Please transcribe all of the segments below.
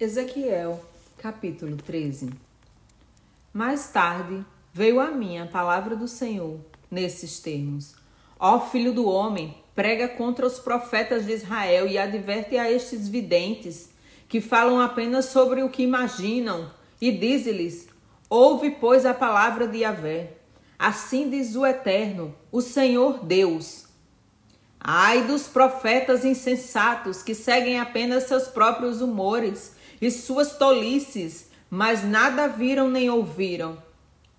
Ezequiel, capítulo 13 Mais tarde veio a mim a palavra do Senhor nesses termos: Ó filho do homem, prega contra os profetas de Israel e adverte a estes videntes que falam apenas sobre o que imaginam, e dize-lhes: Ouve, pois, a palavra de Yahvé. Assim diz o Eterno, o Senhor Deus. Ai dos profetas insensatos que seguem apenas seus próprios humores e suas tolices, mas nada viram nem ouviram.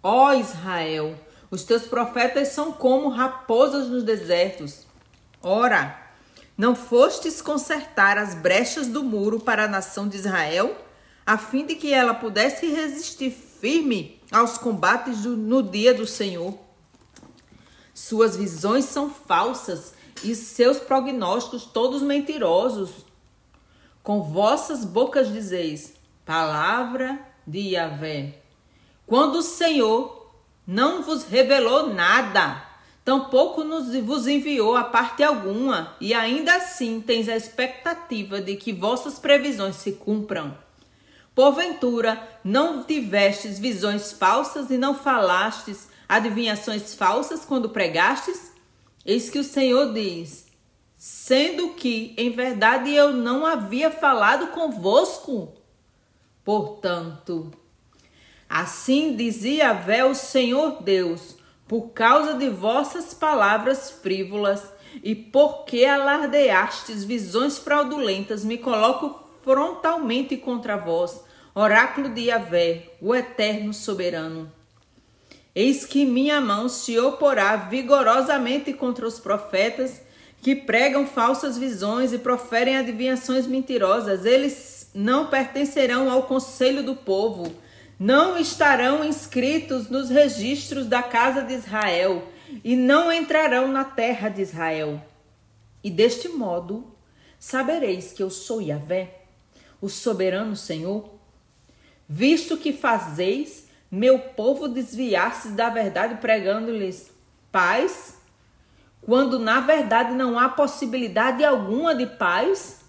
Ó Israel, os teus profetas são como raposas nos desertos. Ora, não fostes consertar as brechas do muro para a nação de Israel, a fim de que ela pudesse resistir firme aos combates do, no dia do Senhor? Suas visões são falsas e seus prognósticos todos mentirosos. Com vossas bocas dizeis: Palavra de Yahvé. Quando o Senhor não vos revelou nada, tampouco nos vos enviou a parte alguma, e ainda assim tens a expectativa de que vossas previsões se cumpram. Porventura, não tivestes visões falsas e não falastes adivinhações falsas quando pregastes? Eis que o Senhor diz: sendo que, em verdade, eu não havia falado convosco. Portanto, assim dizia Vé o Senhor Deus, por causa de vossas palavras frívolas e porque alardeastes visões fraudulentas, me coloco frontalmente contra vós, oráculo de Yahvé, o eterno soberano. Eis que minha mão se oporá vigorosamente contra os profetas que pregam falsas visões e proferem adivinhações mentirosas. Eles não pertencerão ao conselho do povo, não estarão inscritos nos registros da casa de Israel e não entrarão na terra de Israel. E deste modo sabereis que eu sou Yahvé, o soberano Senhor, visto que fazeis meu povo desviar-se da verdade pregando-lhes paz quando na verdade não há possibilidade alguma de paz?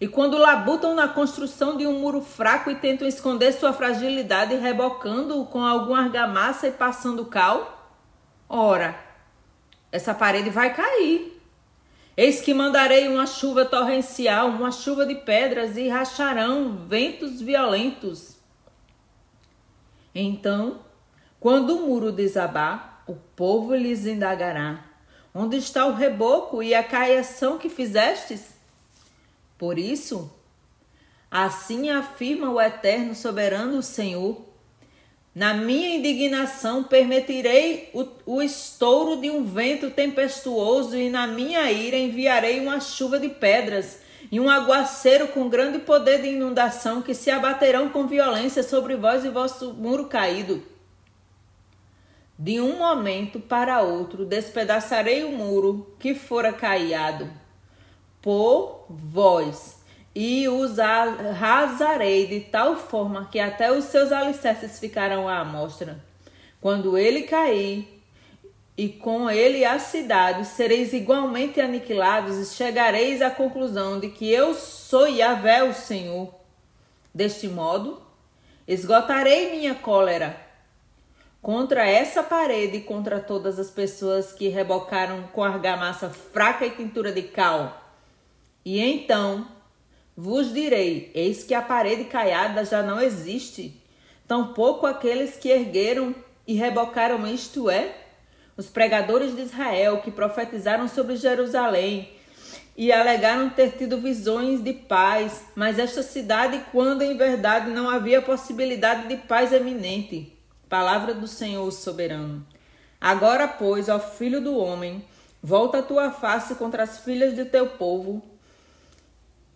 E quando labutam na construção de um muro fraco e tentam esconder sua fragilidade rebocando-o com alguma argamassa e passando cal? Ora, essa parede vai cair. Eis que mandarei uma chuva torrencial, uma chuva de pedras e racharão ventos violentos. Então, quando o muro desabar, o povo lhes indagará: Onde está o reboco e a caiação que fizestes? Por isso, assim afirma o eterno soberano Senhor: na minha indignação permitirei o, o, estouro de um vento tempestuoso, e na minha ira enviarei uma chuva de pedras e um aguaceiro com grande poder de inundação que se abaterão com violência sobre vós e vosso muro caído. De um momento para outro despedaçarei o muro que fora caiado por vós e os arrasarei de tal forma que até os seus alicerces ficarão à amostra. Quando ele cair, e com ele a cidade, sereis igualmente aniquilados e chegareis à conclusão de que eu sou Yahvé, o Senhor. Deste modo, esgotarei minha cólera contra essa parede e contra todas as pessoas que rebocaram com argamassa fraca e tintura de cal. E então vos direi: eis que a parede caiada já não existe, tampouco aqueles que ergueram e rebocaram, isto é, os pregadores de Israel que profetizaram sobre Jerusalém e alegaram ter tido visões de paz, mas esta cidade, quando em verdade não havia possibilidade de paz eminente, Palavra do Senhor soberano. Agora, pois, ó filho do homem, volta a tua face contra as filhas de teu povo,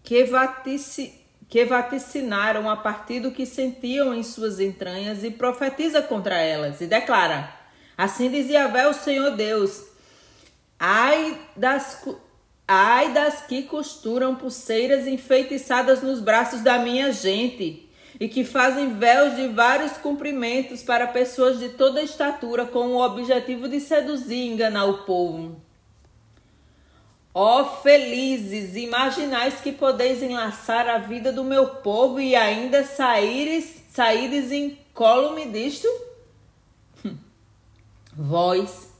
que, vatici, que vaticinaram a partir do que sentiam em suas entranhas, e profetiza contra elas, e declara: Assim dizia Vé o Senhor Deus: Ai das, ai das que costuram pulseiras enfeitiçadas nos braços da minha gente e que fazem véus de vários comprimentos para pessoas de toda estatura com o objetivo de seduzir e enganar o povo. Ó oh, felizes, imaginais que podeis enlaçar a vida do meu povo e ainda saíres, saíres incólume disto? Vós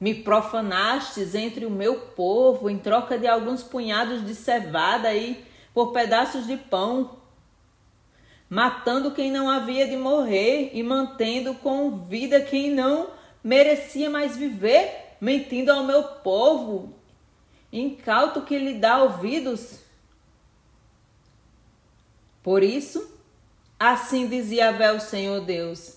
me profanastes entre o meu povo em troca de alguns punhados de cevada e por pedaços de pão, matando quem não havia de morrer e mantendo com vida quem não merecia mais viver, mentindo ao meu povo incauto que lhe dá ouvidos. Por isso, assim dizia Vé o Senhor Deus: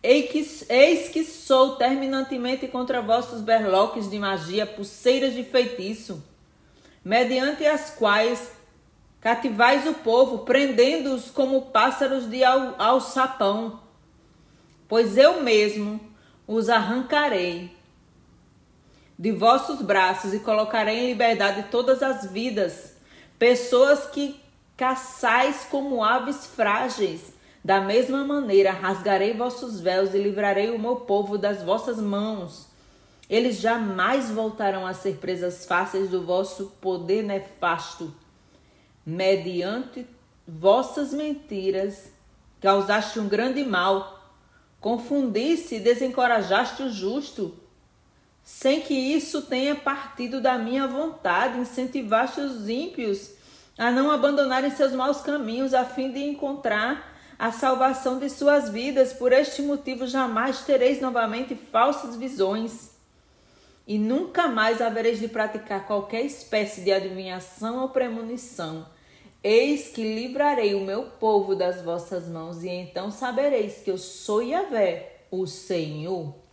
Eis que sou terminantemente contra vossos berloques de magia, pulseiras de feitiço, mediante as quais cativais o povo, prendendo-os como pássaros de al alçapão. Pois eu mesmo os arrancarei de vossos braços e colocarei em liberdade todas as vidas, pessoas que caçais como aves frágeis. Da mesma maneira, rasgarei vossos véus e livrarei o meu povo das vossas mãos. Eles jamais voltarão a ser presas fáceis do vosso poder nefasto. Mediante vossas mentiras, causaste um grande mal, confundiste e desencorajaste o justo sem que isso tenha partido da minha vontade, incentivaste os ímpios a não abandonarem seus maus caminhos, a fim de encontrar a salvação de suas vidas. Por este motivo, jamais tereis novamente falsas visões, e nunca mais havereis de praticar qualquer espécie de adivinhação ou premonição. Eis que livrarei o meu povo das vossas mãos, e então sabereis que eu sou Yahvé, o Senhor.